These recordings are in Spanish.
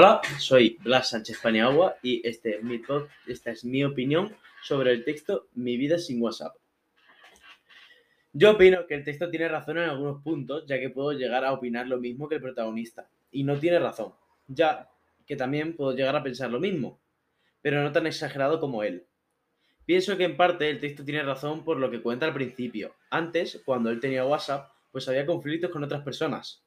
Hola, soy Blas Sánchez Paniagua y este es mi esta es mi opinión sobre el texto Mi vida sin WhatsApp. Yo opino que el texto tiene razón en algunos puntos, ya que puedo llegar a opinar lo mismo que el protagonista. Y no tiene razón, ya que también puedo llegar a pensar lo mismo, pero no tan exagerado como él. Pienso que en parte el texto tiene razón por lo que cuenta al principio. Antes, cuando él tenía WhatsApp, pues había conflictos con otras personas,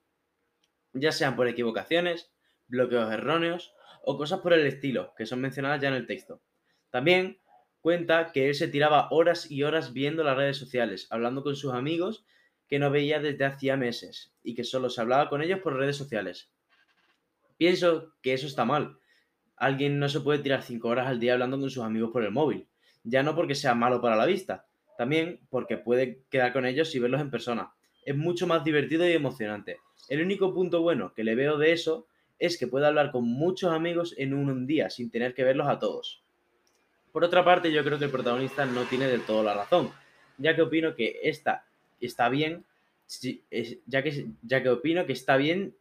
ya sean por equivocaciones, bloqueos erróneos o cosas por el estilo, que son mencionadas ya en el texto. También cuenta que él se tiraba horas y horas viendo las redes sociales, hablando con sus amigos que no veía desde hacía meses y que solo se hablaba con ellos por redes sociales. Pienso que eso está mal. Alguien no se puede tirar cinco horas al día hablando con sus amigos por el móvil, ya no porque sea malo para la vista, también porque puede quedar con ellos y verlos en persona. Es mucho más divertido y emocionante. El único punto bueno que le veo de eso es que puede hablar con muchos amigos en un día sin tener que verlos a todos. Por otra parte, yo creo que el protagonista no tiene del todo la razón, ya que opino que esta está bien, ya que, ya que opino que está bien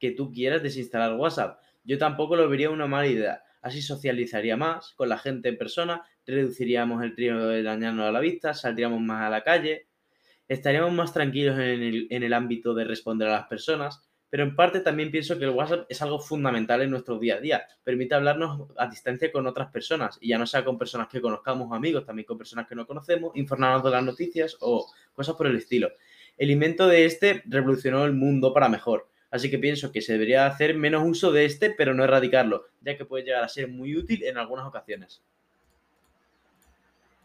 que tú quieras desinstalar WhatsApp. Yo tampoco lo vería una mala idea. Así socializaría más con la gente en persona, reduciríamos el riesgo de dañarnos a la vista, saldríamos más a la calle, estaríamos más tranquilos en el, en el ámbito de responder a las personas, pero en parte también pienso que el WhatsApp es algo fundamental en nuestro día a día. Permite hablarnos a distancia con otras personas, y ya no sea con personas que conozcamos, amigos, también con personas que no conocemos, informarnos de las noticias o cosas por el estilo. El invento de este revolucionó el mundo para mejor, así que pienso que se debería hacer menos uso de este, pero no erradicarlo, ya que puede llegar a ser muy útil en algunas ocasiones.